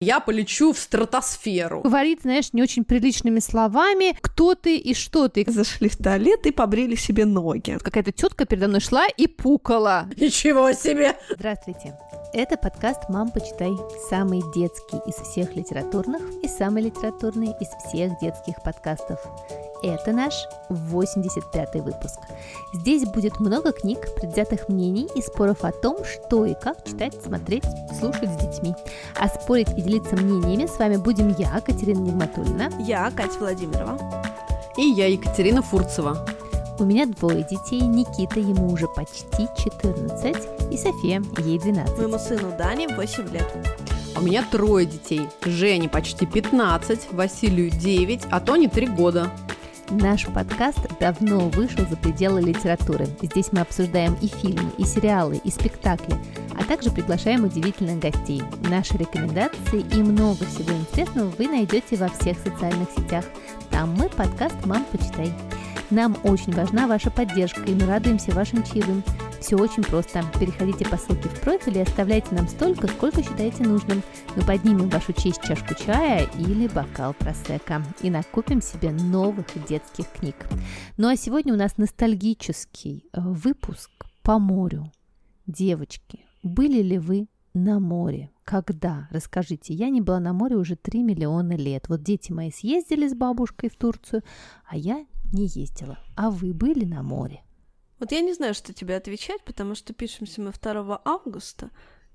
я полечу в стратосферу. Говорит, знаешь, не очень приличными словами, кто ты и что ты. Зашли в туалет и побрили себе ноги. Какая-то тетка передо мной шла и пукала. Ничего себе! Здравствуйте. Это подкаст «Мам, почитай». Самый детский из всех литературных и самый литературный из всех детских подкастов. Это наш 85-й выпуск. Здесь будет много книг, предвзятых мнений и споров о том, что и как читать, смотреть, слушать с детьми. А спорить и делиться мнениями с вами будем я, Катерина Нигматульна. Я, Катя Владимирова. И я, Екатерина Фурцева. У меня двое детей. Никита, ему уже почти 14, и София, ей 12. Моему сыну Дане 8 лет. У меня трое детей. Жене почти 15, Василию 9, а Тони 3 года. Наш подкаст давно вышел за пределы литературы. Здесь мы обсуждаем и фильмы, и сериалы, и спектакли, а также приглашаем удивительных гостей. Наши рекомендации и много всего интересного вы найдете во всех социальных сетях. Там мы подкаст «Мам, почитай». Нам очень важна ваша поддержка, и мы радуемся вашим чаевым. Все очень просто. Переходите по ссылке в профиль и оставляйте нам столько, сколько считаете нужным. Мы поднимем вашу честь чашку чая или бокал просека и накупим себе новых детских книг. Ну а сегодня у нас ностальгический э, выпуск по морю. Девочки, были ли вы на море? Когда? Расскажите. Я не была на море уже 3 миллиона лет. Вот дети мои съездили с бабушкой в Турцию, а я не ездила. А вы были на море? Вот я не знаю, что тебе отвечать, потому что пишемся мы 2 августа,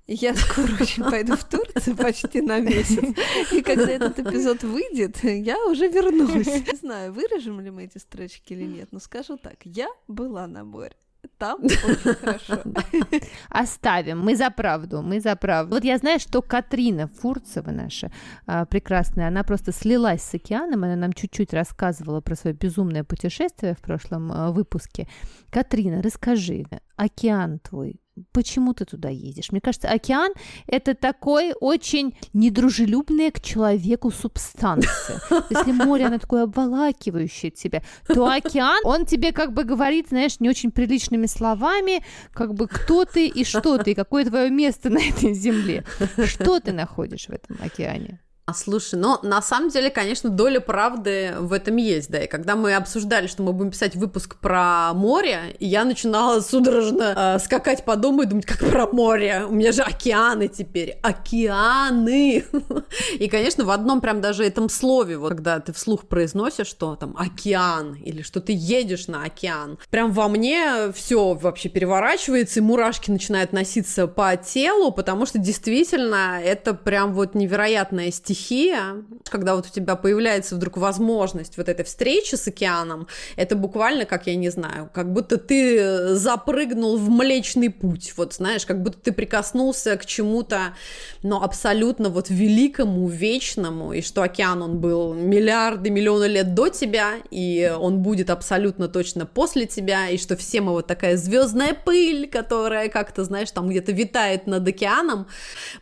я скоро очень пойду в Турцию почти на месяц. И когда этот эпизод выйдет, я уже вернусь. Не знаю, вырежем ли мы эти строчки или нет, но скажу так, я была на море. Там очень хорошо. Оставим, мы за правду, мы за правду. Вот я знаю, что Катрина Фурцева наша а, прекрасная, она просто слилась с океаном, она нам чуть-чуть рассказывала про свое безумное путешествие в прошлом а, выпуске. Катрина, расскажи, океан твой, почему ты туда едешь? Мне кажется, океан – это такой очень недружелюбная к человеку субстанция. Если море, оно такое обволакивающее тебя, то океан, он тебе как бы говорит, знаешь, не очень приличными словами, как бы кто ты и что ты, какое твое место на этой земле. Что ты находишь в этом океане? А, слушай, но на самом деле, конечно, доля правды в этом есть, да. И когда мы обсуждали, что мы будем писать выпуск про море, я начинала судорожно э, скакать по дому и думать, как про море. У меня же океаны теперь. Океаны! И, конечно, в одном прям даже этом слове, вот когда ты вслух произносишь, что там океан, или что ты едешь на океан, прям во мне все вообще переворачивается, и мурашки начинают носиться по телу, потому что действительно это прям вот невероятная стихия стихия, когда вот у тебя появляется вдруг возможность вот этой встречи с океаном, это буквально, как я не знаю, как будто ты запрыгнул в Млечный Путь, вот знаешь, как будто ты прикоснулся к чему-то, но абсолютно вот великому, вечному, и что океан, он был миллиарды, миллионы лет до тебя, и он будет абсолютно точно после тебя, и что все мы вот такая звездная пыль, которая как-то, знаешь, там где-то витает над океаном.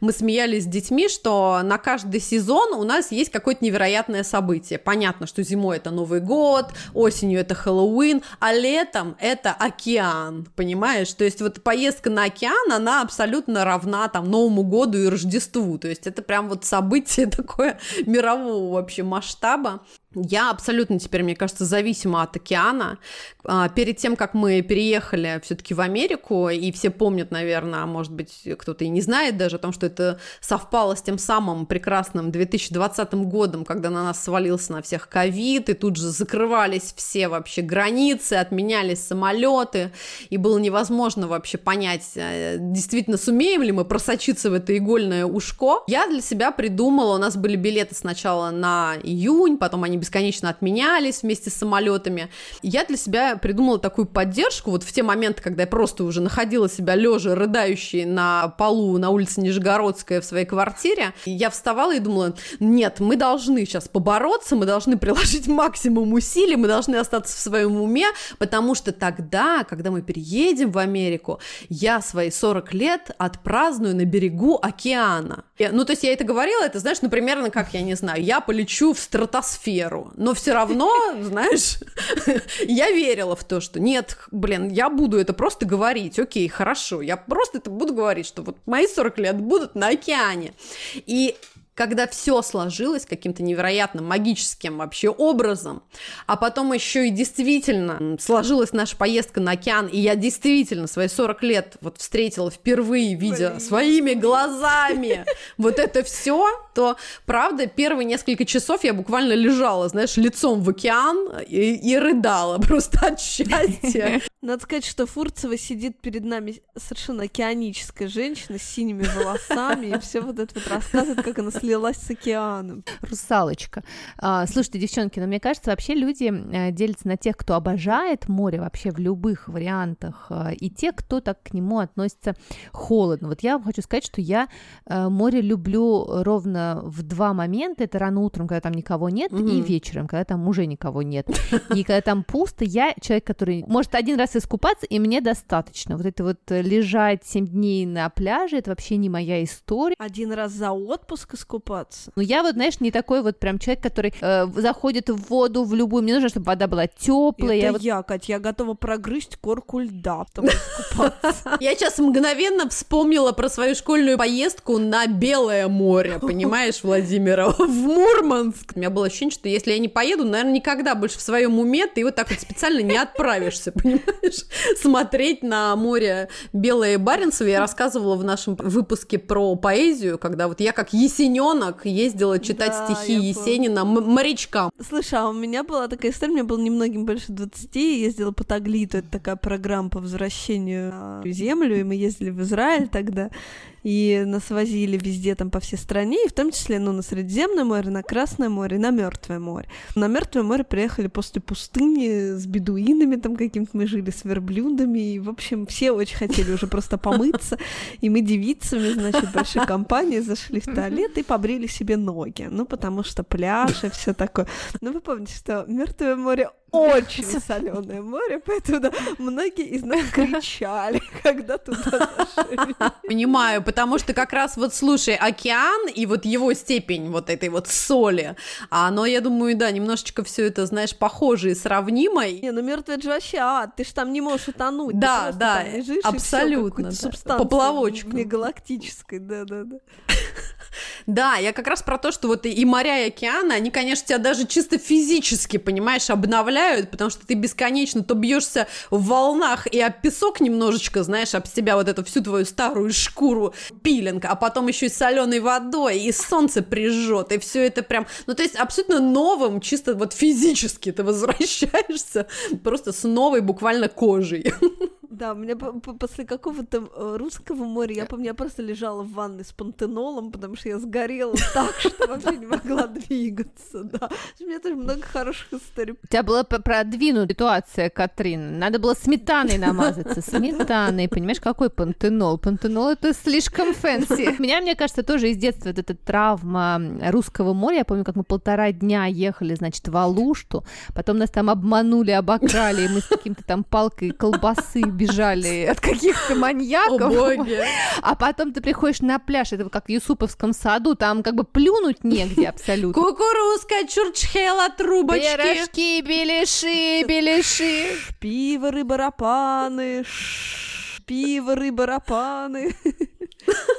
Мы смеялись с детьми, что на каждый сезон сезон у нас есть какое-то невероятное событие. Понятно, что зимой это Новый год, осенью это Хэллоуин, а летом это океан, понимаешь? То есть вот поездка на океан, она абсолютно равна там Новому году и Рождеству. То есть это прям вот событие такое мирового вообще масштаба. Я абсолютно теперь, мне кажется, зависима от океана. А, перед тем, как мы переехали все-таки в Америку, и все помнят, наверное, может быть, кто-то и не знает даже о том, что это совпало с тем самым прекрасным 2020 годом, когда на нас свалился на всех ковид, и тут же закрывались все вообще границы, отменялись самолеты, и было невозможно вообще понять, э, действительно сумеем ли мы просочиться в это игольное ушко. Я для себя придумала, у нас были билеты сначала на июнь, потом они бесконечно отменялись вместе с самолетами. Я для себя придумала такую поддержку вот в те моменты, когда я просто уже находила себя лежа, рыдающей на полу на улице Нижегородская в своей квартире. Я вставала и думала, нет, мы должны сейчас побороться, мы должны приложить максимум усилий, мы должны остаться в своем уме, потому что тогда, когда мы переедем в Америку, я свои 40 лет отпраздную на берегу океана. Ну, то есть я это говорила, это, знаешь, ну, примерно как, я не знаю, я полечу в стратосферу, веру. Но все равно, знаешь, я верила в то, что нет, блин, я буду это просто говорить. Окей, хорошо, я просто это буду говорить, что вот мои 40 лет будут на океане. И когда все сложилось каким-то невероятным магическим вообще образом, а потом еще и действительно сложилась наша поездка на океан, и я действительно свои 40 лет вот встретила впервые, видя Блин. своими глазами вот это все, то, правда, первые несколько часов я буквально лежала, знаешь, лицом в океан и, и рыдала просто от счастья. Надо сказать, что Фурцева сидит перед нами совершенно океаническая женщина с синими волосами, и все вот это вот рассказывает, как она слилась с океаном. Русалочка. А, слушайте, девчонки, но мне кажется, вообще люди э, делятся на тех, кто обожает море вообще в любых вариантах, э, и те, кто так к нему относится холодно. Вот я хочу сказать, что я э, море люблю ровно в два момента. Это рано утром, когда там никого нет, и вечером, когда там уже никого нет. И когда там пусто, я человек, который может один раз искупаться, и мне достаточно. Вот это вот э, лежать 7 дней на пляже, это вообще не моя история. Один раз за отпуск искупаться? Ну, я вот, знаешь, не такой вот прям человек, который э, заходит в воду в любую... Мне нужно, чтобы вода была теплая. Это я, вот... я, Кать, я готова прогрызть корку льда, чтобы искупаться. Я сейчас мгновенно вспомнила про свою школьную поездку на Белое море, понимаешь, Владимира, в Мурманск. У меня было ощущение, что если я не поеду, наверное, никогда больше в своем уме ты вот так вот специально не отправишься, понимаешь? Знаешь, смотреть на море Белое Баренцево. Я рассказывала в нашем выпуске про поэзию, когда вот я как есененок ездила читать да, стихи Есенина морячкам. Слушай, а у меня была такая история, мне было немногим больше 20, я ездила по Таглиту, это такая программа по возвращению на землю, и мы ездили в Израиль тогда, и нас возили везде там по всей стране, и в том числе, ну, на Средиземное море, на Красное море, на Мертвое море. На Мертвое море приехали после пустыни с бедуинами там каким-то мы жили, с верблюдами, и, в общем, все очень хотели уже просто помыться, и мы девицами, значит, большой компанией зашли в туалет и побрили себе ноги, ну, потому что пляж и все такое. Ну, вы помните, что Мертвое море очень соленое море, поэтому да, многие из нас кричали, когда туда зашли. Понимаю, потому что как раз вот, слушай, океан и вот его степень вот этой вот соли, оно, я думаю, да, немножечко все это, знаешь, похоже и сравнимо. Не, ну мертвый же вообще ад, ты ж там не можешь утонуть. Да, да, лежишь, абсолютно. Да. Поплавочку. Галактической, да-да-да. Да, я как раз про то, что вот и моря, и океаны, они, конечно, тебя даже чисто физически, понимаешь, обновляют, потому что ты бесконечно то бьешься в волнах и об песок немножечко, знаешь, об себя вот эту всю твою старую шкуру пилинг, а потом еще и соленой водой, и солнце прижжет, и все это прям, ну то есть абсолютно новым, чисто вот физически ты возвращаешься просто с новой буквально кожей. Да, у меня после какого-то э, русского моря, я помню, я просто лежала в ванной с пантенолом, потому что я сгорела так, что вообще не могла двигаться, да. У меня тоже много хороших историй. У тебя была продвинутая ситуация, Катрин. Надо было сметаной намазаться. Сметаной, понимаешь, какой пантенол? Пантенол — это слишком fancy. У меня, мне кажется, тоже из детства вот эта травма русского моря. Я помню, как мы полтора дня ехали, значит, в Алушту, потом нас там обманули, обокрали, и мы с каким-то там палкой колбасы бежали от каких-то маньяков. А потом ты приходишь на пляж, это как в Юсуповском саду, там как бы плюнуть негде абсолютно. Кукурузка, чурчхела, трубочки. Пирожки, беляши, беляши. Пиво, рыба, рапаны. Пиво, рыба, рапаны.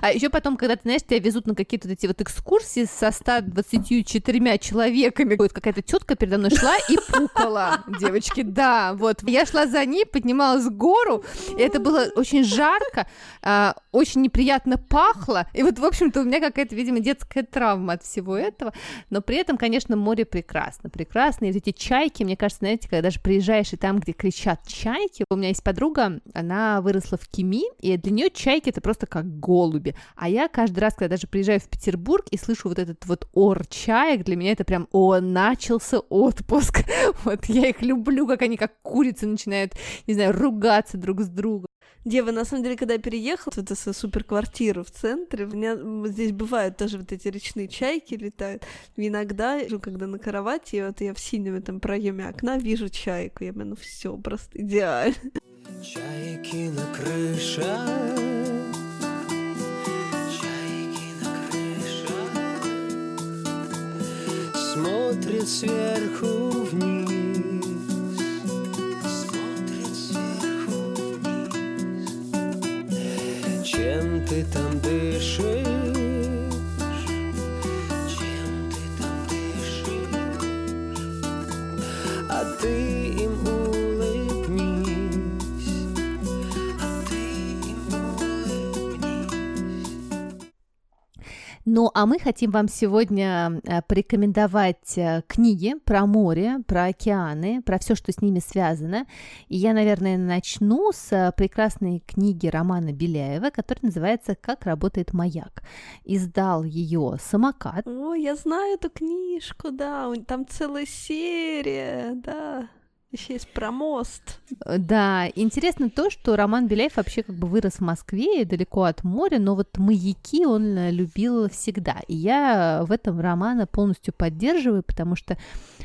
А еще потом, когда, ты знаешь, тебя везут на какие-то эти вот экскурсии со 124 человеками, вот какая-то тетка передо мной шла и пукала, девочки, да, вот. Я шла за ней, поднималась в гору, и это было очень жарко, а, очень неприятно пахло, и вот, в общем-то, у меня какая-то, видимо, детская травма от всего этого, но при этом, конечно, море прекрасно, прекрасно, и эти чайки, мне кажется, знаете, когда даже приезжаешь и там, где кричат чайки, у меня есть подруга, она выросла в Кими, и для нее чайки это просто как голуби, а я каждый раз, когда даже приезжаю в Петербург и слышу вот этот вот ор чаек, для меня это прям, о, начался отпуск. Вот я их люблю, как они как курицы начинают, не знаю, ругаться друг с другом. Дева, на самом деле, когда я переехала в эту суперквартиру в центре, у меня здесь бывают тоже вот эти речные чайки летают. Иногда, когда на кровати, вот я в синем этом проеме окна вижу чайку, я ну все просто идеально. Чайки на крыше смотрит сверху вниз. Смотрит сверху вниз. Чем ты там дышишь? Ну, а мы хотим вам сегодня э, порекомендовать э, книги про море, про океаны, про все, что с ними связано. И я, наверное, начну с э, прекрасной книги Романа Беляева, которая называется «Как работает маяк». Издал ее «Самокат». О, я знаю эту книжку, да, там целая серия, да. Еще есть про мост. Да, интересно то, что Роман Беляев вообще как бы вырос в Москве, далеко от моря, но вот маяки он любил всегда. И я в этом романа полностью поддерживаю, потому что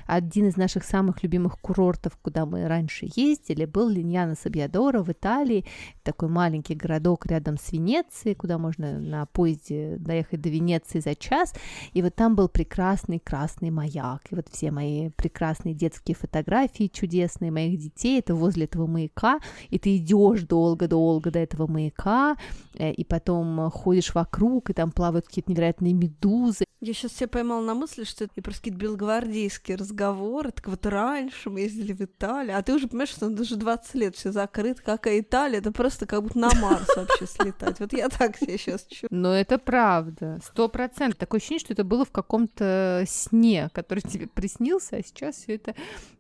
один из наших самых любимых курортов, куда мы раньше ездили, был Линьяна Сабьядора в Италии, такой маленький городок рядом с Венецией, куда можно на поезде доехать до Венеции за час, и вот там был прекрасный красный маяк, и вот все мои прекрасные детские фотографии чудесные чудесные моих детей, это возле этого маяка, и ты идешь долго-долго до этого маяка, э, и потом ходишь вокруг, и там плавают какие-то невероятные медузы. Я сейчас себя поймала на мысли, что это просто какие-то белогвардейские разговоры, так вот раньше мы ездили в Италию, а ты уже понимаешь, что даже 20 лет все закрыто, какая Италия, это просто как будто на Марс вообще слетать. Вот я так себе сейчас чувствую. Но это правда, сто процентов. Такое ощущение, что это было в каком-то сне, который тебе приснился, а сейчас все это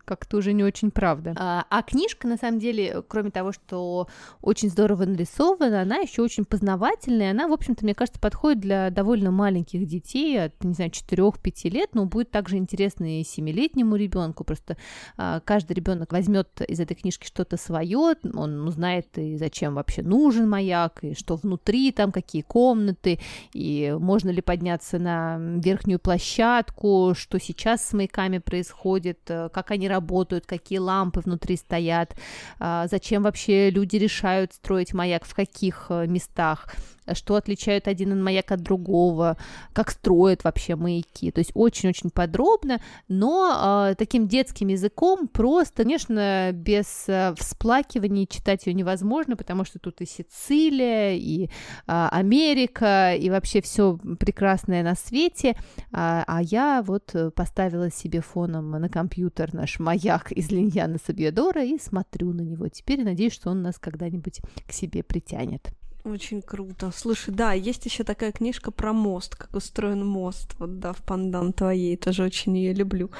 как-то уже не очень правда. А, а книжка, на самом деле, кроме того, что очень здорово нарисована, она еще очень познавательная. Она, в общем-то, мне кажется, подходит для довольно маленьких детей, от, не знаю, 4-5 лет, но будет также интересно и 7-летнему ребенку. Просто а, каждый ребенок возьмет из этой книжки что-то свое, он узнает и зачем вообще нужен маяк, и что внутри там, какие комнаты, и можно ли подняться на верхнюю площадку, что сейчас с маяками происходит, э, как они работают, какие лампы внутри стоят, а, зачем вообще люди решают строить маяк, в каких э, местах что отличает один маяк от другого, как строят вообще маяки. То есть очень-очень подробно, но э, таким детским языком просто, конечно, без э, всплакиваний читать ее невозможно, потому что тут и Сицилия, и э, Америка, и вообще все прекрасное на свете. А, а я вот поставила себе фоном на компьютер наш маяк из Линьяна Сабьядора и смотрю на него. Теперь надеюсь, что он нас когда-нибудь к себе притянет. Очень круто. Слушай, да, есть еще такая книжка про мост, как устроен мост, вот, да, в пандан твоей, тоже очень ее люблю.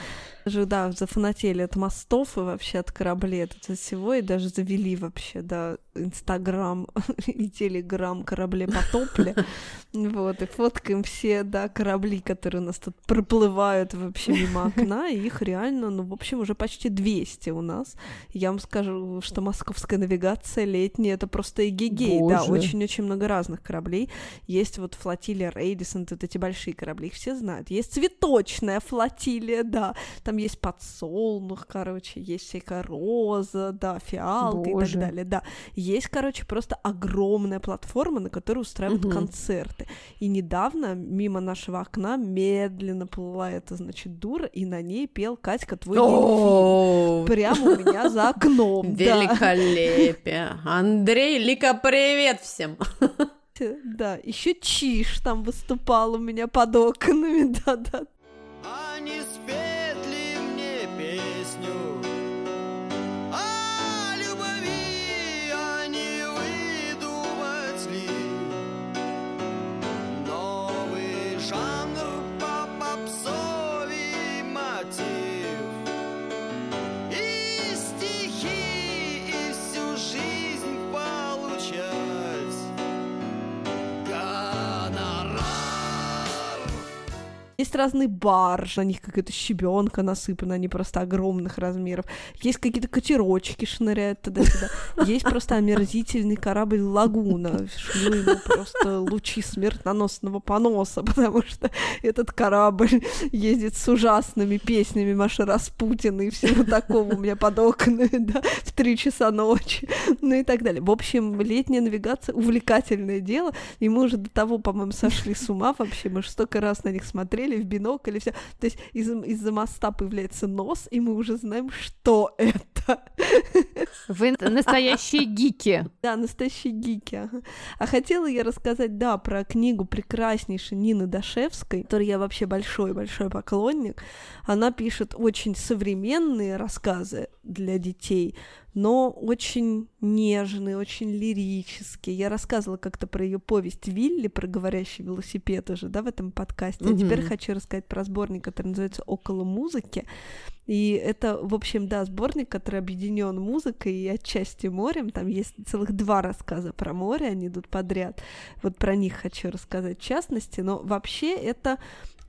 Даже, да, зафанатели от мостов и вообще от кораблей, от всего, и даже завели вообще, да, Инстаграм и Телеграм кораблей потопли, вот, и фоткаем все, да, корабли, которые у нас тут проплывают вообще мимо окна, и их реально, ну, в общем, уже почти 200 у нас. Я вам скажу, что московская навигация летняя, это просто эгегей, да, очень очень-очень много разных кораблей. Есть вот флотилия Рейдисон, вот эти большие корабли, их все знают. Есть цветочная флотилия, да, там есть подсолнух, короче, есть всякая роза, да, фиалка Боже. и так далее, да. Есть, короче, просто огромная платформа, на которой устраивают угу. концерты. И недавно мимо нашего окна медленно плыла эта, значит, дура, и на ней пел Катька твой дельфин. Прямо у меня за окном. Великолепие. Андрей, Лика, привет всем! Да, еще Чиш там выступал у меня под окнами, да-да. А не спеть Есть разные баржи, на них какая-то щебенка насыпана, они просто огромных размеров. Есть какие-то катерочки шныряют туда-сюда. Есть просто омерзительный корабль Лагуна. Шлю ему просто лучи смертоносного поноса, потому что этот корабль ездит с ужасными песнями Маши Распутина и всего такого у меня под окнами, да, в три часа ночи, ну и так далее. В общем, летняя навигация — увлекательное дело, и мы уже до того, по-моему, сошли с ума вообще, мы же столько раз на них смотрели в бинокль и все. То есть из- из-за моста появляется нос, и мы уже знаем, что это. Вы настоящие гики. Да, настоящие гики. А хотела я рассказать, да, про книгу прекраснейшей Нины Дашевской, которой я вообще большой-большой поклонник. Она пишет очень современные рассказы для детей, но очень нежный, очень лирический. Я рассказывала как-то про ее повесть Вилли, про говорящий велосипед уже, да, в этом подкасте. А теперь хочу рассказать про сборник, который называется «Около музыки». И это, в общем, да, сборник, который объединен музыкой и отчасти морем. Там есть целых два рассказа про море, они идут подряд. Вот про них хочу рассказать в частности. Но вообще это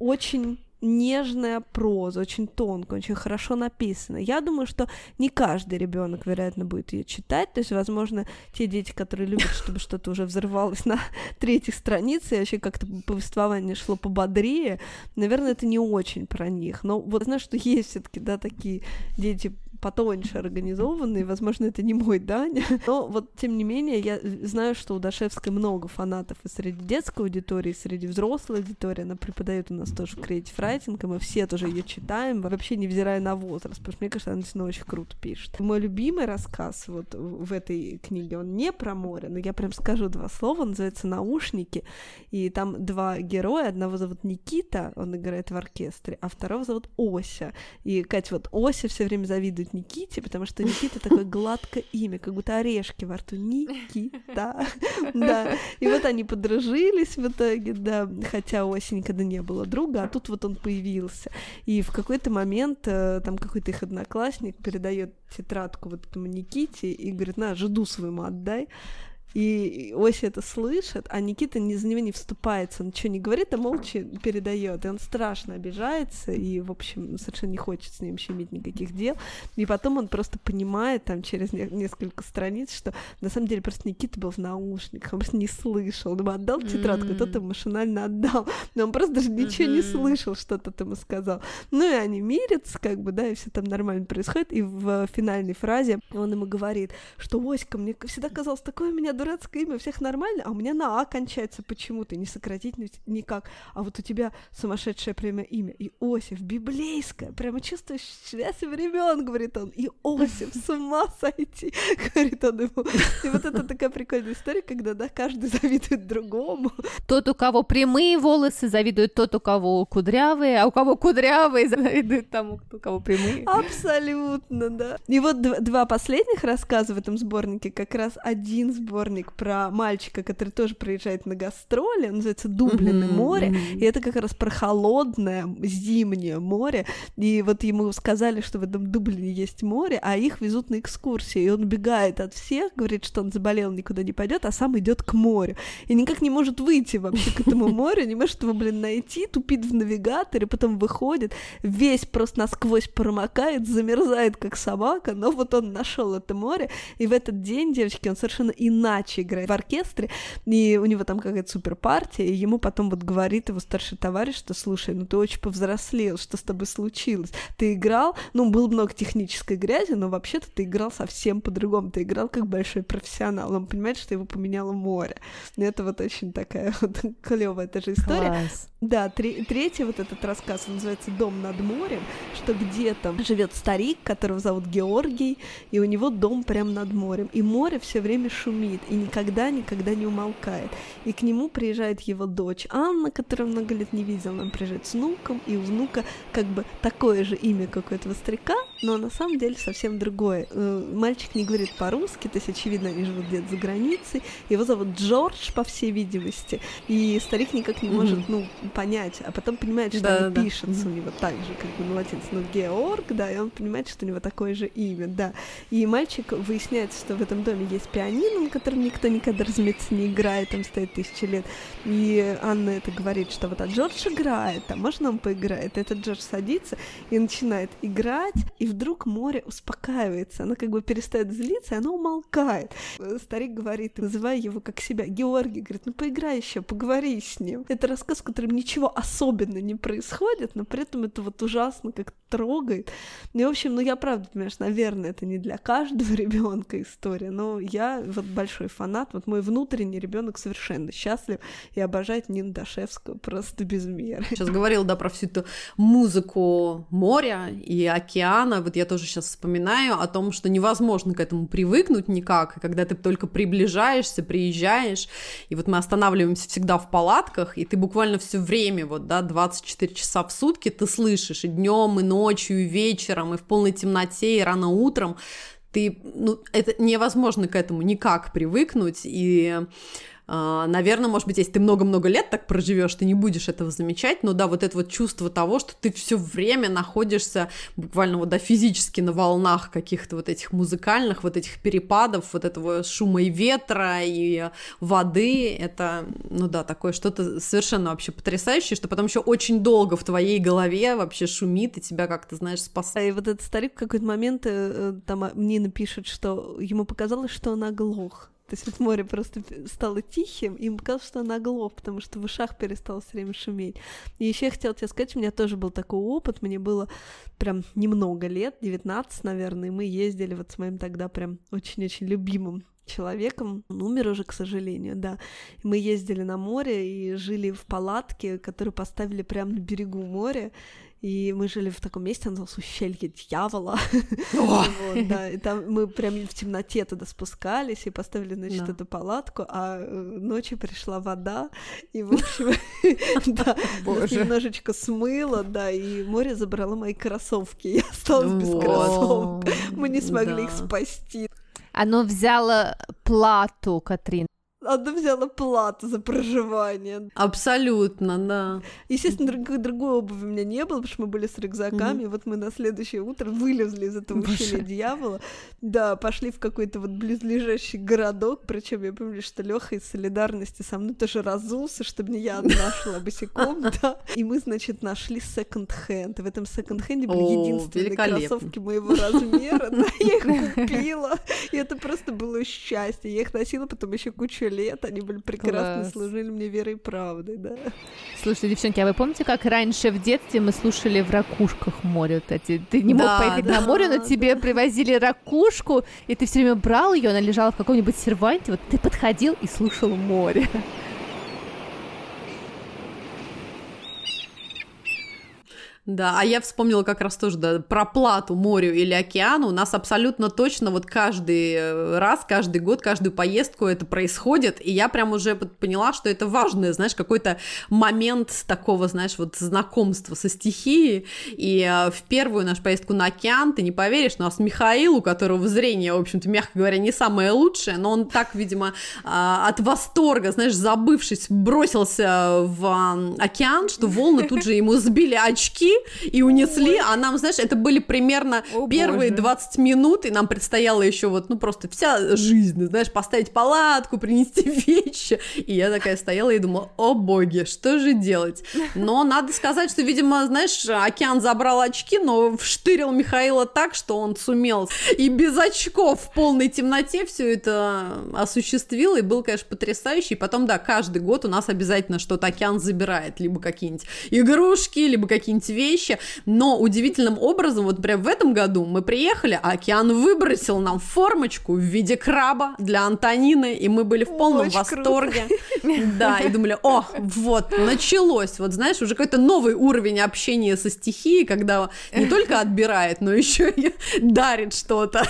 очень нежная проза, очень тонкая, очень хорошо написана. Я думаю, что не каждый ребенок, вероятно, будет ее читать. То есть, возможно, те дети, которые любят, чтобы что-то уже взрывалось на третьих страницах, и вообще как-то повествование шло пободрее, наверное, это не очень про них. Но вот знаешь, что есть все-таки, да, такие дети потоньше организованный, возможно, это не мой Даня, но вот, тем не менее, я знаю, что у Дашевской много фанатов и среди детской аудитории, и среди взрослой аудитории, она преподает у нас тоже креатив райтинг, и мы все тоже ее читаем, вообще невзирая на возраст, потому что мне кажется, она действительно очень круто пишет. Мой любимый рассказ вот в этой книге, он не про море, но я прям скажу два слова, он называется «Наушники», и там два героя, одного зовут Никита, он играет в оркестре, а второго зовут Ося, и, Катя, вот Ося все время завидует Никите, потому что Никита такое гладкое имя, как будто орешки во рту. Никита. Да. И вот они подружились в итоге, да, хотя у Оси никогда не было друга, а тут вот он появился. И в какой-то момент э, там какой-то их одноклассник передает тетрадку вот этому Никите и говорит, на, жду своему отдай. И Ося это слышит, а Никита ни за него не вступается, ничего не говорит, а молча передает. И он страшно обижается, и, в общем, совершенно не хочет с ним еще иметь никаких дел. И потом он просто понимает там через не- несколько страниц, что на самом деле просто Никита был в наушниках, он просто не слышал. Он ему отдал тетрадку, mm-hmm. тот ему машинально отдал. Но он просто даже ничего mm-hmm. не слышал, что тот ему сказал. Ну и они мирятся, как бы, да, и все там нормально происходит. И в финальной фразе он ему говорит, что Оська, мне всегда казалось, такое у меня дурацкое имя, у всех нормально, а у меня на А кончается почему-то, не сократить никак. А вот у тебя сумасшедшее прямо имя. И Осиф, библейское, прямо чувствуешь связь времен, говорит он. И Осиф, с ума сойти, говорит он ему. И вот это такая прикольная история, когда, да, каждый завидует другому. Тот, у кого прямые волосы, завидует тот, у кого кудрявые, а у кого кудрявые, завидует тому, у кого прямые. Абсолютно, да. И вот два последних рассказа в этом сборнике, как раз один сборник сборник про мальчика, который тоже приезжает на гастроли, он называется Дублин и море, mm-hmm. и это как раз про холодное зимнее море, и вот ему сказали, что в этом Дублине есть море, а их везут на экскурсии, и он бегает от всех, говорит, что он заболел, никуда не пойдет, а сам идет к морю, и никак не может выйти вообще к этому морю, не может его, блин, найти, тупит в навигаторе, потом выходит, весь просто насквозь промокает, замерзает, как собака, но вот он нашел это море, и в этот день, девочки, он совершенно иначе иначе играет в оркестре, и у него там какая-то супер партия, и ему потом вот говорит его старший товарищ, что слушай, ну ты очень повзрослел, что с тобой случилось? Ты играл, ну было много технической грязи, но вообще-то ты играл совсем по-другому, ты играл как большой профессионал, он понимает, что его поменяло море. И это вот очень такая вот клевая тоже история. Класс. Да, тре- третий вот этот рассказ он называется «Дом над морем», что где-то живет старик, которого зовут Георгий, и у него дом прямо над морем, и море все время шумит, и никогда-никогда не умолкает. И к нему приезжает его дочь Анна, которую много лет не видел, он приезжает с внуком, и у внука как бы такое же имя, как у этого старика, но на самом деле совсем другое. Э, мальчик не говорит по-русски, то есть, очевидно, они живут где-то за границей, его зовут Джордж, по всей видимости, и старик никак не может, ну, понять, а потом понимает, что да, да, пишется да. у него так же, как бы на латинце, ну, Георг, да, и он понимает, что у него такое же имя, да. И мальчик выясняет, что в этом доме есть пианино, на котором никто никогда, разумеется, не играет, там стоит тысячи лет. И Анна это говорит, что вот а Джордж играет, а можно он поиграет? И этот Джордж садится и начинает играть, и вдруг море успокаивается, оно как бы перестает злиться, и оно умолкает. Старик говорит, называя его как себя, Георгий говорит, ну поиграй еще, поговори с ним. Это рассказ, в котором ничего особенного не происходит, но при этом это вот ужасно как трогает. И, в общем, ну я правда, понимаешь, наверное, это не для каждого ребенка история, но я вот большой фанат, вот мой внутренний ребенок совершенно счастлив и обожает Нину Дашевскую просто без меры. Сейчас говорил, да, про всю эту музыку моря и океана, вот я тоже сейчас вспоминаю о том, что невозможно к этому привыкнуть никак, когда ты только приближаешься, приезжаешь, и вот мы останавливаемся всегда в палатках, и ты буквально все время, вот, да, 24 часа в сутки ты слышишь и днем, и ночью, и вечером, и в полной темноте, и рано утром ты, ну, это невозможно к этому никак привыкнуть, и Наверное, может быть, если ты много-много лет так проживешь, ты не будешь этого замечать, но да, вот это вот чувство того, что ты все время находишься буквально вот да, физически на волнах каких-то вот этих музыкальных, вот этих перепадов, вот этого шума и ветра, и воды, это, ну да, такое что-то совершенно вообще потрясающее, что потом еще очень долго в твоей голове вообще шумит, и тебя как-то, знаешь, спасает. И вот этот старик в какой-то момент э, там мне напишет, что ему показалось, что он оглох. То есть вот море просто стало тихим, и ему казалось, что она оглох, потому что в ушах перестало все время шуметь. И еще я хотела тебе сказать, у меня тоже был такой опыт, мне было прям немного лет, 19, наверное, и мы ездили вот с моим тогда прям очень-очень любимым человеком. Он умер уже, к сожалению, да. Мы ездили на море и жили в палатке, которую поставили прямо на берегу моря. И мы жили в таком месте, называлось ущелье дьявола. вот, да, и там мы прям в темноте туда спускались и поставили, значит, да. эту палатку, а э, ночью пришла вода, и, в общем, да, немножечко смыло, да, и море забрало мои кроссовки, я осталась без кроссовок. Мы не смогли их спасти. Оно взяло плату, Катрин. Она взяла плату за проживание. Абсолютно, да. Естественно, другой, другой обуви у меня не было, потому что мы были с рюкзаками. Mm-hmm. Вот мы на следующее утро вылезли из этого ущелья дьявола. Да, пошли в какой-то вот близлежащий городок. Причем я помню, что Леха из солидарности со мной тоже разулся, чтобы не я одна шла босиком, да. И мы, значит, нашли секонд-хенд. В этом секонд-хенде были единственные кроссовки моего размера. Я их купила. И это просто было счастье. Я их носила потом еще кучу лет, они были прекрасны, Класс. служили мне верой и правдой, да. Слушайте, девчонки, а вы помните, как раньше в детстве мы слушали в ракушках море вот эти? Ты не мог да, поехать да, на море, но да. тебе привозили ракушку, и ты все время брал ее, она лежала в каком-нибудь серванте, вот ты подходил и слушал море. Да, а я вспомнила как раз тоже да, про плату морю или океану. У нас абсолютно точно вот каждый э, раз, каждый год, каждую поездку это происходит, и я прям уже поняла, что это важный, знаешь, какой-то момент такого, знаешь, вот знакомства со стихией. И э, в первую нашу поездку на океан, ты не поверишь, но у нас Михаил, у которого зрение, в общем-то, мягко говоря, не самое лучшее, но он так, видимо, э, от восторга, знаешь, забывшись, бросился в океан, что волны тут же ему сбили очки, и унесли, Ой. а нам, знаешь, это были примерно О, первые боже. 20 минут, и нам предстояло еще вот, ну, просто вся жизнь, знаешь, поставить палатку, принести вещи, и я такая стояла и думала, о боги, что же делать? Но надо сказать, что, видимо, знаешь, океан забрал очки, но вштырил Михаила так, что он сумел и без очков в полной темноте все это осуществил, и был, конечно, потрясающий. И потом, да, каждый год у нас обязательно что-то океан забирает, либо какие-нибудь игрушки, либо какие-нибудь вещи, но удивительным образом, вот прям в этом году мы приехали, а океан выбросил нам формочку в виде краба для Антонины, и мы были в полном Очень восторге. Круто. Да, и думали, о, вот, началось, вот знаешь, уже какой-то новый уровень общения со стихией, когда не только отбирает, но еще и дарит что-то.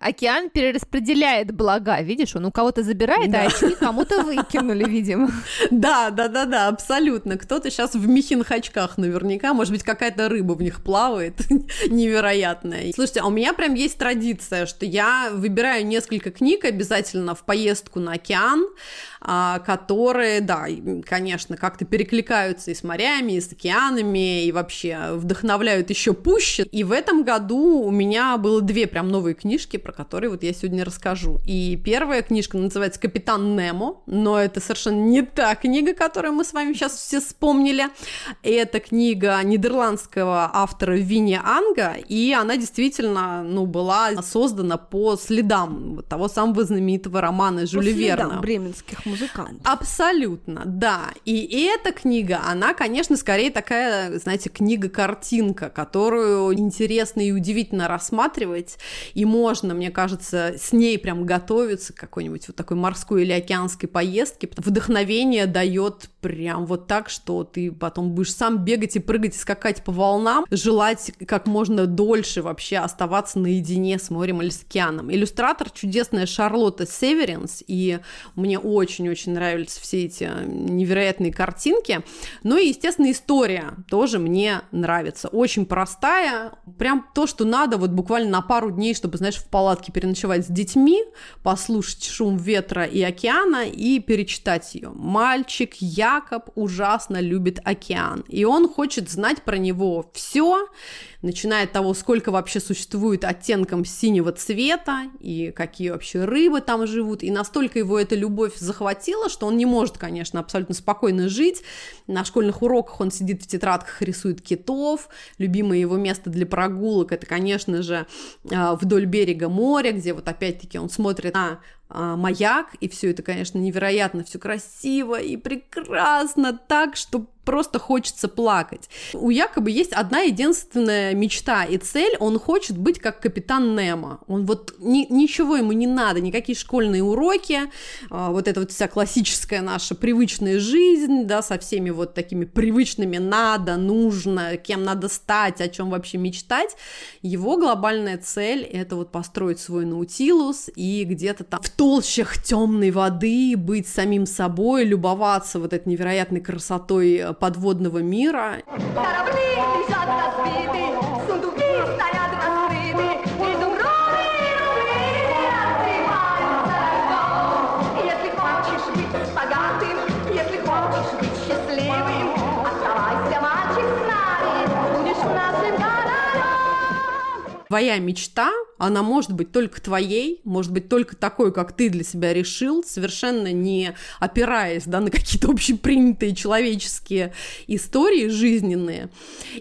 Океан перераспределяет блага, видишь, он у кого-то забирает, а да. а очки кому-то выкинули, видимо. Да, да, да, да, абсолютно. Кто-то сейчас в михинных очках наверняка, может быть, какая-то рыба в них плавает невероятная. Слушайте, а у меня прям есть традиция, что я выбираю несколько книг обязательно в поездку на океан, а, которые, да, конечно, как-то перекликаются и с морями, и с океанами, и вообще вдохновляют еще пуще. И в этом году у меня было две прям новые книжки, про которые вот я сегодня расскажу. И первая книжка называется «Капитан Немо», но это совершенно не та книга, которую мы с вами сейчас все вспомнили. Это книга нидерландского автора Винни Анга, и она действительно, ну, была создана по следам того самого знаменитого романа Жюля Верна. бременских музыкантов. Абсолютно, да. И эта книга, она, конечно, скорее такая, знаете, книга-картинка, которую интересно и удивительно рассматривать, и можно, мне кажется, с ней прям готовиться к какой-нибудь вот такой морской или океанской поездке. Вдохновение дает прям вот так, что ты потом будешь сам бегать и прыгать скакать по волнам, желать как можно дольше вообще оставаться наедине с морем или с океаном. Иллюстратор чудесная Шарлотта Северинс, и мне очень-очень нравились все эти невероятные картинки. Ну и, естественно, история тоже мне нравится. Очень простая, прям то, что надо вот буквально на пару дней, чтобы, знаешь, в палатке переночевать с детьми, послушать шум ветра и океана и перечитать ее. Мальчик Якоб ужасно любит океан, и он хочет знать про него все, начиная от того, сколько вообще существует оттенком синего цвета, и какие вообще рыбы там живут, и настолько его эта любовь захватила, что он не может, конечно, абсолютно спокойно жить. На школьных уроках он сидит в тетрадках, рисует китов, любимое его место для прогулок, это, конечно же, а, вдоль берега моря, где вот опять-таки он смотрит на а, маяк, и все это, конечно, невероятно, все красиво и прекрасно, так, что просто хочется плакать. У Якобы есть одна единственная мечта и цель, он хочет быть как капитан Немо. Он вот ни, ничего ему не надо, никакие школьные уроки, а, вот эта вот вся классическая наша привычная жизнь, да, со всеми вот такими привычными надо, нужно, кем надо стать, о чем вообще мечтать. Его глобальная цель это вот построить свой наутилус и где-то там в толщах темной воды быть самим собой, любоваться вот этой невероятной красотой подводного мира. Корабли лежат разбиты, сундуки стоят раскрыты, изумруды и рубины открываются льдом. Если хочешь быть богатым, если хочешь быть счастливым, оставайся, мальчик, с нами, будешь нашим королем. Твоя мечта, она может быть только твоей, может быть только такой, как ты для себя решил, совершенно не опираясь да, на какие-то общепринятые человеческие истории жизненные.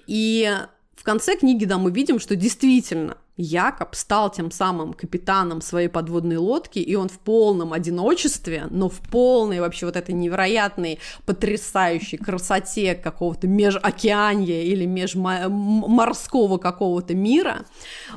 И в конце книги, да, мы видим, что действительно Якоб стал тем самым капитаном своей подводной лодки, и он в полном одиночестве, но в полной вообще вот этой невероятной, потрясающей красоте какого-то межокеанья или межморского какого-то мира,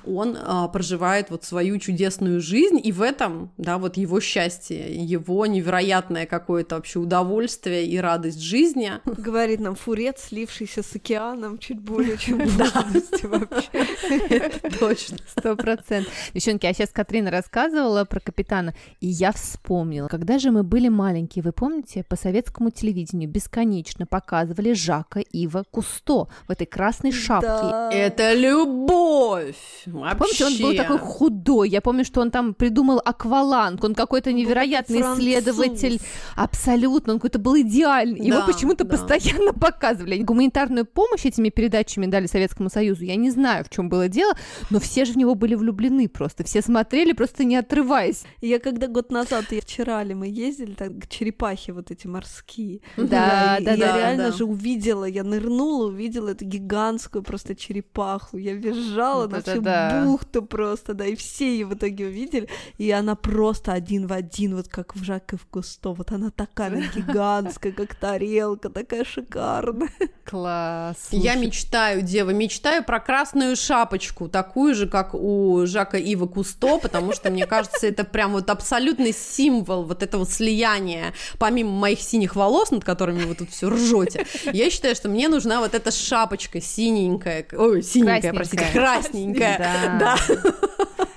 он а, проживает вот свою чудесную жизнь, и в этом, да, вот его счастье, его невероятное какое-то вообще удовольствие и радость жизни. Говорит нам Фурет, слившийся с океаном, чуть более чем в молодости вообще. Точно. Сто процентов. Девчонки, а сейчас Катрина рассказывала про капитана, и я вспомнила. Когда же мы были маленькие, вы помните, по советскому телевидению бесконечно показывали Жака Ива Кусто в этой красной шапке. Да. Это любовь! Вообще. Помните, он был такой худой. Я помню, что он там придумал акваланг. Он какой-то невероятный француз. исследователь. Абсолютно. Он какой-то был идеальный. Его Да, почему-то да. постоянно показывали. Гуманитарную помощь этими передачами дали Советскому Союзу. Я не знаю, в чем было дело, но все же в него были влюблены просто. Все смотрели, просто не отрываясь. Я когда год назад, я вчера ли мы ездили, так, к черепахи вот эти морские. Да, и да, я да, реально да. же увидела, я нырнула, увидела эту гигантскую просто черепаху. Я визжала Вот на всю да. бухту просто, да, и все ее в итоге увидели. И она просто один в один, вот как в Жак и в Кусто. Вот она такая она гигантская, как тарелка, такая шикарная. Класс. Я мечтаю, дева, мечтаю про красную шапочку, такую же, как у Жака Ива Кусто, потому что, мне кажется, это прям вот абсолютный символ вот этого слияния, помимо моих синих волос, над которыми вы тут все ржете, я считаю, что мне нужна вот эта шапочка синенькая, ой, синенькая, простите, красненькая, Да.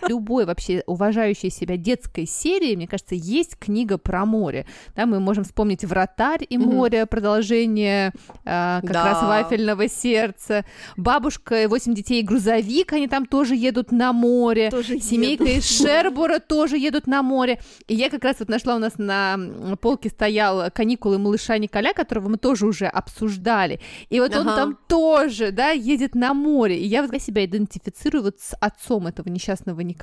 Любой вообще уважающей себя детской серии, мне кажется, есть книга про море. Да, мы можем вспомнить «Вратарь и море», продолжение а, как Да. раз «Вафельного сердца», «Бабушка и восемь детей» «Грузовик», они там тоже едут на море. Тоже Семейка едут. из Шербура тоже едут на море. И я как раз вот нашла у нас на полке стоял каникулы малыша Николя, которого мы тоже уже обсуждали. И вот он Ага. там тоже, да, едет на море. И я вот себя идентифицирую вот с отцом этого несчастного Николя,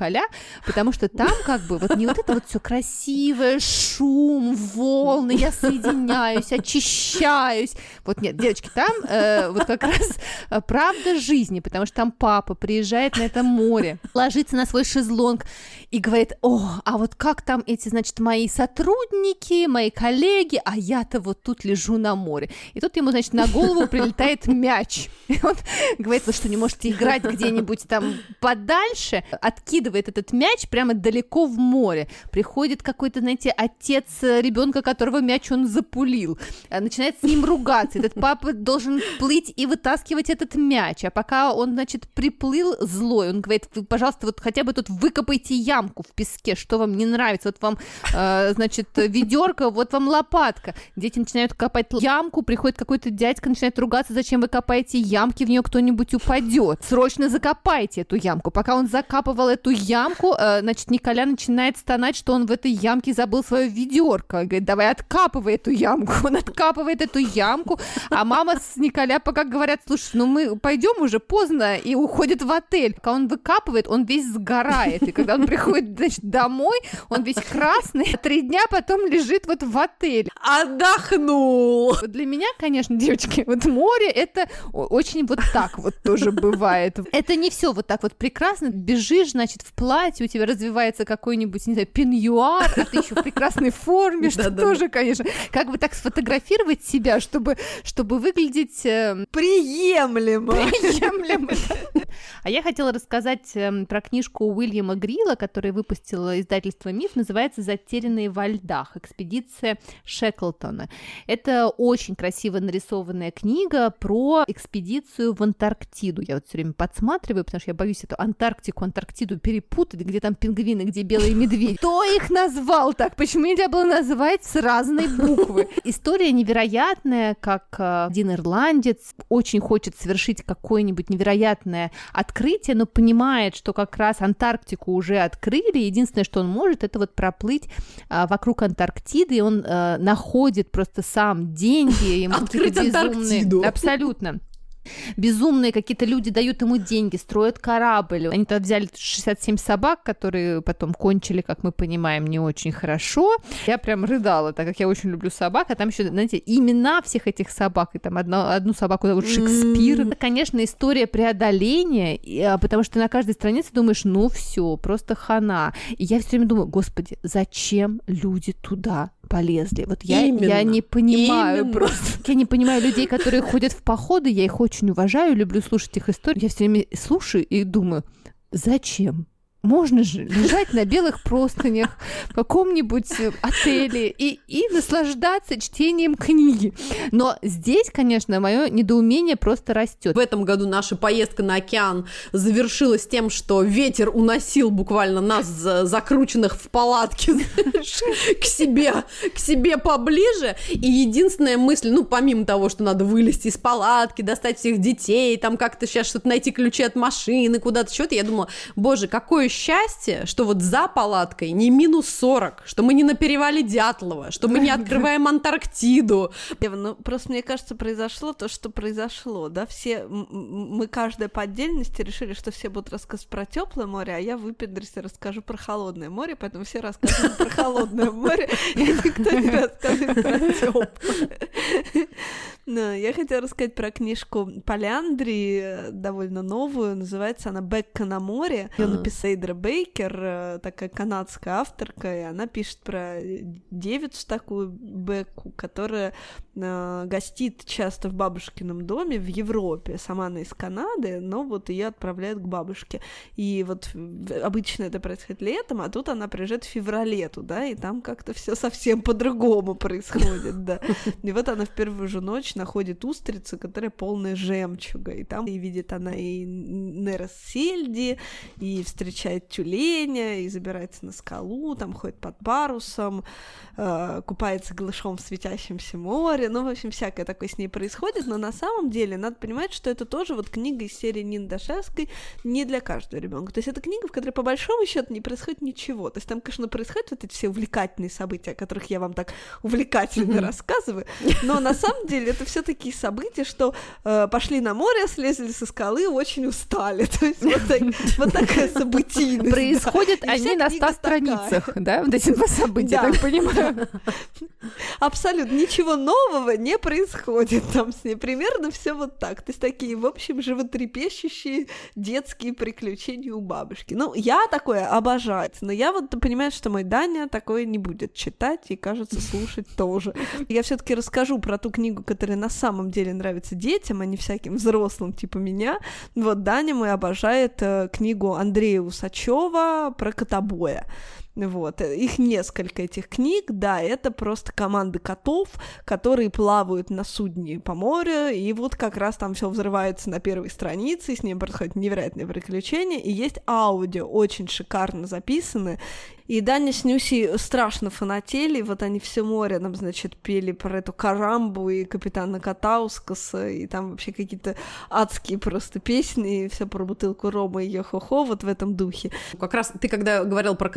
потому что там как бы вот не вот это вот все красивое, шум, волны, я соединяюсь, очищаюсь. Вот нет, девочки, там э, вот как раз э, правда жизни, потому что там папа приезжает на это море, ложится на свой шезлонг и говорит, о, а вот как там эти, значит, мои сотрудники, мои коллеги, а я-то вот тут лежу на море. И тут ему, значит, на голову прилетает мяч. И он говорит, что, не можете играть где-нибудь там подальше? Откидывает закидывает этот мяч прямо далеко в море. Приходит какой-то, знаете, отец ребенка, которого мяч он запулил, э, начинает с ним ругаться. Этот папа должен плыть и вытаскивать этот мяч. А пока он, значит, приплыл злой, он говорит, вы, пожалуйста, вот хотя бы тут выкопайте ямку в песке, что вам не нравится. Вот вам, э, значит, ведерко, вот вам лопатка. Дети начинают копать ямку, приходит какой-то дядька, начинает ругаться, зачем вы копаете ямки, в нее кто-нибудь упадет. Срочно закопайте эту ямку. Пока он закапывал эту ямку, э, значит, Николя начинает стонать, что он в этой ямке забыл свое ведерко. Говорит, давай откапывай эту ямку. Он откапывает эту ямку, а мама с Николя пока говорят, слушай, ну мы пойдем уже поздно, и уходит в отель. Когда он выкапывает, он весь сгорает. И когда он приходит, значит, домой, он весь красный. Три дня потом лежит вот в отеле. Отдохнул. Для меня, конечно, девочки, вот море это очень вот так вот тоже бывает. Это не все вот так вот прекрасно. Бежишь, значит, в платье, у тебя развивается какой-нибудь, не знаю, пеньюар, а ты еще в прекрасной форме, что тоже, конечно, как бы так сфотографировать себя, чтобы, чтобы выглядеть эм, Приемлемо. приемлемо. А я хотела рассказать эм, про книжку Уильяма Грила, которую выпустило издательство «Миф», называется «Затерянные во льдах. Экспедиция Шеклтона». Это очень красиво нарисованная книга про экспедицию в Антарктиду. Я вот все время подсматриваю, потому что я боюсь эту Антарктику, Антарктиду перепутать, где там пингвины, где белые медведи. Кто их назвал так? Почему нельзя было назвать с разной буквы? История невероятная, как э, один ирландец очень хочет совершить какое-нибудь невероятное открытие, но понимает, что как раз Антарктику уже открыли. Единственное, что он может, это вот проплыть а, вокруг Антарктиды, и он э, находит просто сам деньги, ему Открыть безумные... Антарктиду. Абсолютно. Безумные какие-то люди дают ему деньги, строят корабль. Они тогда взяли 67 собак, которые потом кончили, как мы понимаем, не очень хорошо. Я прям рыдала, так как я очень люблю собак. А там еще, знаете, имена всех этих собак. И там одно- одну собаку зовут Шекспир. Это, конечно, история преодоления, а, потому что на каждой странице думаешь, ну все, просто хана. И я все время думаю, господи, зачем люди туда полезли? Вот я, я не понимаю Именно. просто. Я не понимаю людей, которые ходят в походы, я их очень уважаю, люблю слушать их истории. Я все время слушаю и думаю, зачем? Можно же лежать на белых простынях в каком-нибудь э, отеле и, и наслаждаться чтением книги. Но здесь, конечно, мое недоумение просто растет. В этом году наша поездка на океан завершилась тем, что ветер уносил буквально нас, за- закрученных в палатке, к себе, к себе поближе. И единственная мысль, ну, помимо того, что надо вылезти из палатки, достать всех детей, там как-то сейчас что-то найти ключи от машины, куда-то что-то, я думала, боже, какое счастье, что вот за палаткой не минус 40, что мы не на перевале Дятлова, что мы не открываем Антарктиду, Ева, ну просто мне кажется, произошло то, что произошло, да, все, мы каждая по отдельности решили, что все будут рассказывать про теплое море, а я выпендрюсь и расскажу про холодное море, поэтому все рассказывают про холодное море, и никто не рассказывает про теплое. Но я хотела рассказать про книжку Поляндрии, э, довольно новую, называется она «Бекка на море». Ее написала Эйдра Бейкер, э, такая канадская авторка, и она пишет про девицу такую, Бекку, которая э, гостит часто в бабушкином доме в Европе. Сама она из Канады, но вот ее отправляют к бабушке. И вот обычно это происходит летом, а тут она приезжает в феврале туда, и там как-то все совсем по-другому происходит, да. И вот она в первую же ночь находит устрицу, которая полная жемчуга, и там и видит она и нейросельди, и встречает тюленя, и забирается на скалу, там ходит под парусом, э, купается голышом в светящемся море, ну, в общем, всякое такое с ней происходит, но на самом деле надо понимать, что это тоже вот книга из серии Нины Дашевской не для каждого ребенка. То есть это книга, в которой по большому счету не происходит ничего. То есть там, конечно, происходят вот эти все увлекательные события, о которых я вам так увлекательно рассказываю, но на самом деле это все такие события, что э, пошли на море, слезли со скалы, очень устали. То есть вот, так- вот такая событийность. да. Происходят И они на книга 100 страницах, да, вот эти два события, Да. я так понимаю. Абсолютно ничего нового не происходит там с ней. Примерно все вот так. То есть такие, в общем, животрепещущие детские приключения у бабушки. Ну, я такое обожаю. Но я вот понимаю, что мой Даня такое не будет читать и, кажется, слушать тоже. Я все таки расскажу про ту книгу, которая которые на самом деле нравятся детям, а не всяким взрослым типа меня. Вот Даня мой обожает э, книгу Андрея Усачева про котобоя. Вот, э, их несколько этих книг, да, это просто команды котов, которые плавают на судне по морю, и вот как раз там все взрывается на первой странице, и с ним происходит невероятное приключение, и есть аудио, очень шикарно записаны, и Даня с Нюси страшно фанатели, вот они все море нам, значит, пели про эту Карамбу и капитана Катаускаса, и там вообще какие-то адские просто песни, и все про бутылку рома и йо-хо-хо, вот в этом духе. Как раз ты, когда говорил про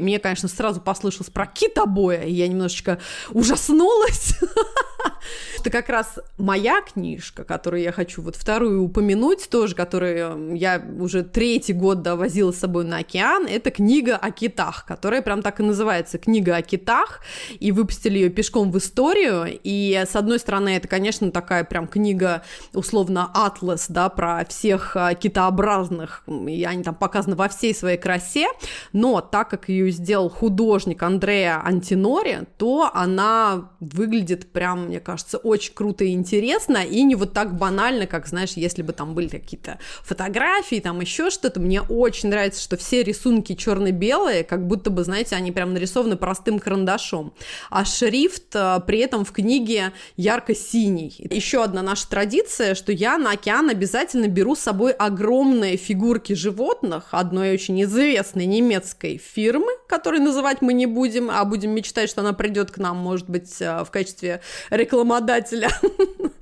мне, конечно, сразу послышалось про китобоя, и я немножечко ужаснулась. Это как раз моя книжка, которую я хочу вот вторую упомянуть, тоже, которую я уже третий год да, возила с собой на океан, это книга о китах, которая прям так и называется «Книга о китах», и выпустили ее пешком в историю, и с одной стороны это, конечно, такая прям книга, условно, атлас, да, про всех а, китообразных, и они там показаны во всей своей красе, но так как ее сделал художник Андреа Антинори, то она выглядит прям, мне кажется, очень круто и интересно, и не вот так банально, как, знаешь, если бы там были какие-то фотографии, там еще что-то. Мне очень нравится, что все рисунки черно-белые, как будто бы, знаете, они прям нарисованы простым карандашом, а шрифт а, при этом в книге ярко-синий. Еще одна наша традиция, что я на океан обязательно беру с собой огромные фигурки животных одной очень известной немецкой фирмы, которой называть мы не будем, а будем мечтать, что она придет к нам, может быть, а, в качестве рекламодателя.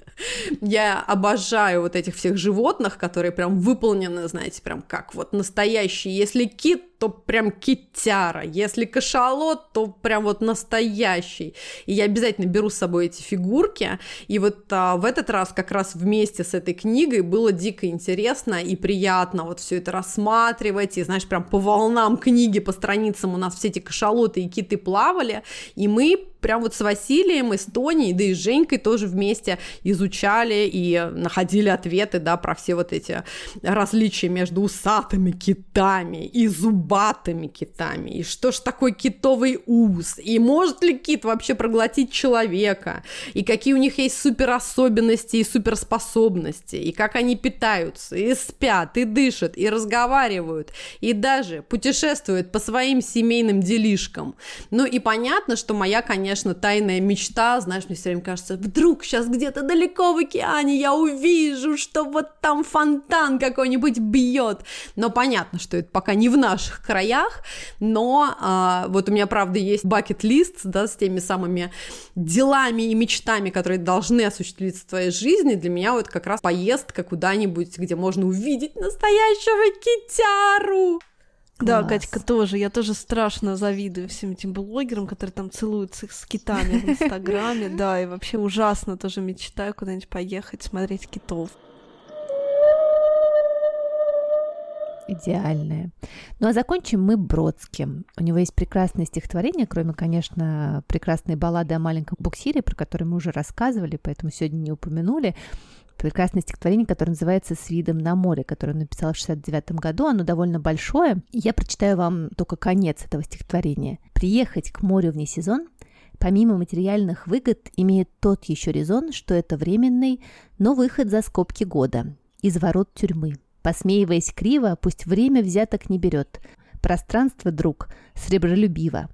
Я обожаю вот этих всех животных, которые прям выполнены, знаете, прям как вот настоящие. Если кит, то прям китяра. Если кашалот, то прям вот настоящий. И я обязательно беру с собой эти фигурки. И вот а, в этот раз как раз вместе с этой книгой было дико интересно и приятно вот все это рассматривать. И знаешь, прям по волнам книги, по страницам у нас все эти кашалоты и киты плавали. И мы прям вот с Василием, и с Тоней, да и с Женькой тоже вместе изучали и находили ответы, да, про все вот эти различия между усатыми китами и зубатыми китами, и что ж такое китовый ус, и может ли кит вообще проглотить человека, и какие у них есть суперособенности и суперспособности, и как они питаются, и спят, и дышат, и разговаривают, и даже путешествуют по своим семейным делишкам. Ну и понятно, что моя, конечно, тайная мечта, знаешь, мне все время кажется, вдруг сейчас где-то далеко в океане я увижу, что вот там фонтан какой-нибудь бьет. Но понятно, что это пока не в наших краях, но а, вот у меня, правда, есть бакет-лист, да, с теми самыми делами и мечтами, которые должны осуществиться в твоей жизни. Для меня вот как раз поездка куда-нибудь, где можно увидеть настоящего китяру. Да, Класс. Катька тоже. Я тоже страшно завидую всем этим блогерам, которые там целуются с китами в Инстаграме. Да, и вообще ужасно тоже мечтаю куда-нибудь поехать, смотреть китов. Идеальное. Ну а закончим мы Бродским. У него есть прекрасное стихотворение, кроме, конечно, прекрасной баллады о маленьком буксире, про который мы уже рассказывали, поэтому сегодня не упомянули. Прекрасное стихотворение, которое называется «С видом на море», которое он написал в 69 году. Оно довольно большое. Я прочитаю вам только конец этого стихотворения. «Приехать к морю вне сезон помимо материальных выгод, имеет тот еще резон, что это временный, но выход за скобки года, из ворот тюрьмы. Посмеиваясь криво, пусть время взяток не берет. Пространство, друг, сребролюбиво.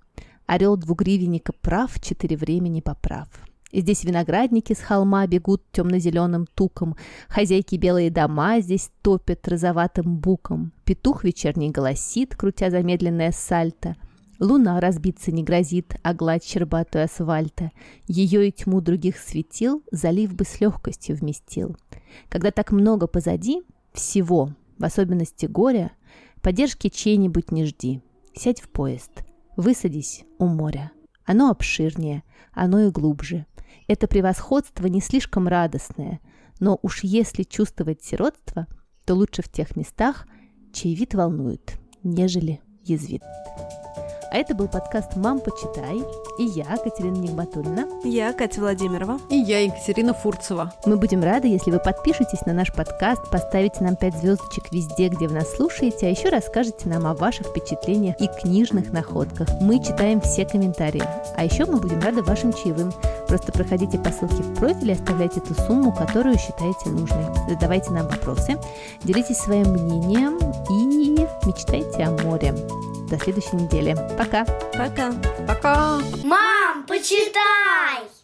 Орел двугривенника прав, четыре времени поправ. Здесь виноградники с холма бегут темно-зеленым туком, хозяйки белые дома здесь топят розоватым буком, петух вечерний голосит, крутя замедленное сальто, луна разбиться не грозит, а гладь щербатую асфальта, ее и тьму других светил залив бы с легкостью вместил. Когда так много позади, всего, в особенности горя, поддержки чьей-нибудь не жди. Сядь в поезд, высадись у моря. Оно обширнее, оно и глубже. Это превосходство не слишком радостное, но уж если чувствовать сиротство, то лучше в тех местах, чей вид волнует, нежели язвит. А это был подкаст «Мам, почитай». И я, Катерина Нигматульна. Я Катя Владимирова. И я, Екатерина Фурцева. Мы будем рады, если вы подпишетесь на наш подкаст, поставите нам 5 звездочек везде, где вы нас слушаете, а еще расскажете нам о ваших впечатлениях и книжных находках. Мы читаем все комментарии. А еще мы будем рады вашим чаевым. Просто проходите по ссылке в профиле, оставляйте ту сумму, которую считаете нужной. Задавайте нам вопросы, делитесь своим мнением и мечтайте о море. До следующей недели. Пока! Пока. Пока! Мам, почитай!